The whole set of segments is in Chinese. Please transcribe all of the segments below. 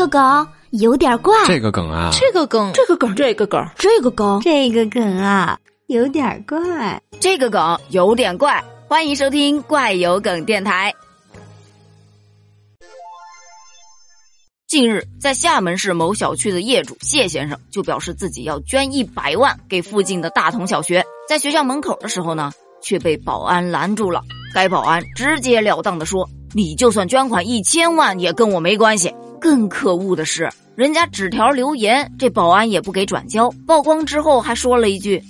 个梗有点怪，这个梗啊，这个梗，这个梗，这个梗，这个梗，这个梗啊，有点怪，这个梗有点怪。欢迎收听怪有梗电台。近日，在厦门市某小区的业主谢先生就表示自己要捐一百万给附近的大同小学。在学校门口的时候呢，却被保安拦住了。该保安直截了当的说：“你就算捐款一千万，也跟我没关系。”更可恶的是，人家纸条留言，这保安也不给转交。曝光之后，还说了一句：“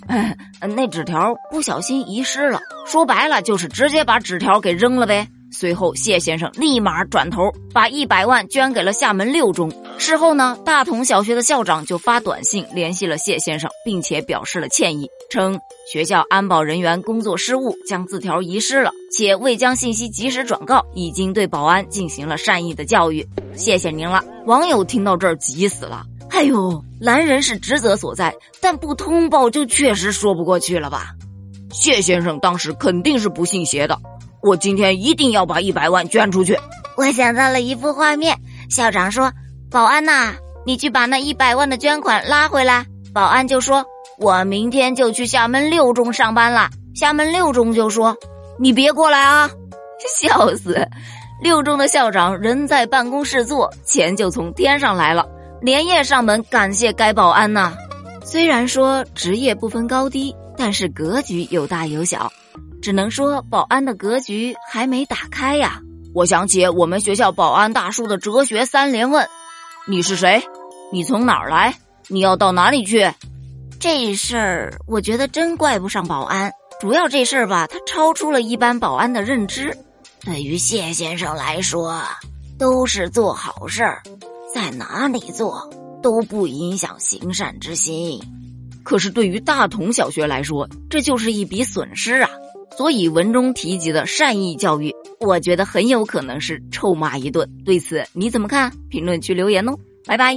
那纸条不小心遗失了。”说白了，就是直接把纸条给扔了呗。随后，谢先生立马转头把一百万捐给了厦门六中。事后呢，大同小学的校长就发短信联系了谢先生，并且表示了歉意，称学校安保人员工作失误，将字条遗失了，且未将信息及时转告，已经对保安进行了善意的教育。谢谢您了。网友听到这儿急死了，哎呦，拦人是职责所在，但不通报就确实说不过去了吧？谢先生当时肯定是不信邪的。我今天一定要把一百万捐出去。我想到了一幅画面，校长说：“保安呐，你去把那一百万的捐款拉回来。”保安就说：“我明天就去厦门六中上班了。”厦门六中就说：“你别过来啊！” 笑死！六中的校长人在办公室坐，钱就从天上来了，连夜上门感谢该保安呐。虽然说职业不分高低，但是格局有大有小。只能说保安的格局还没打开呀！我想起我们学校保安大叔的哲学三连问：你是谁？你从哪儿来？你要到哪里去？这事儿我觉得真怪不上保安，主要这事儿吧，它超出了一般保安的认知。对于谢先生来说，都是做好事儿，在哪里做都不影响行善之心。可是对于大同小学来说，这就是一笔损失啊！所以文中提及的善意教育，我觉得很有可能是臭骂一顿。对此你怎么看？评论区留言哦，拜拜。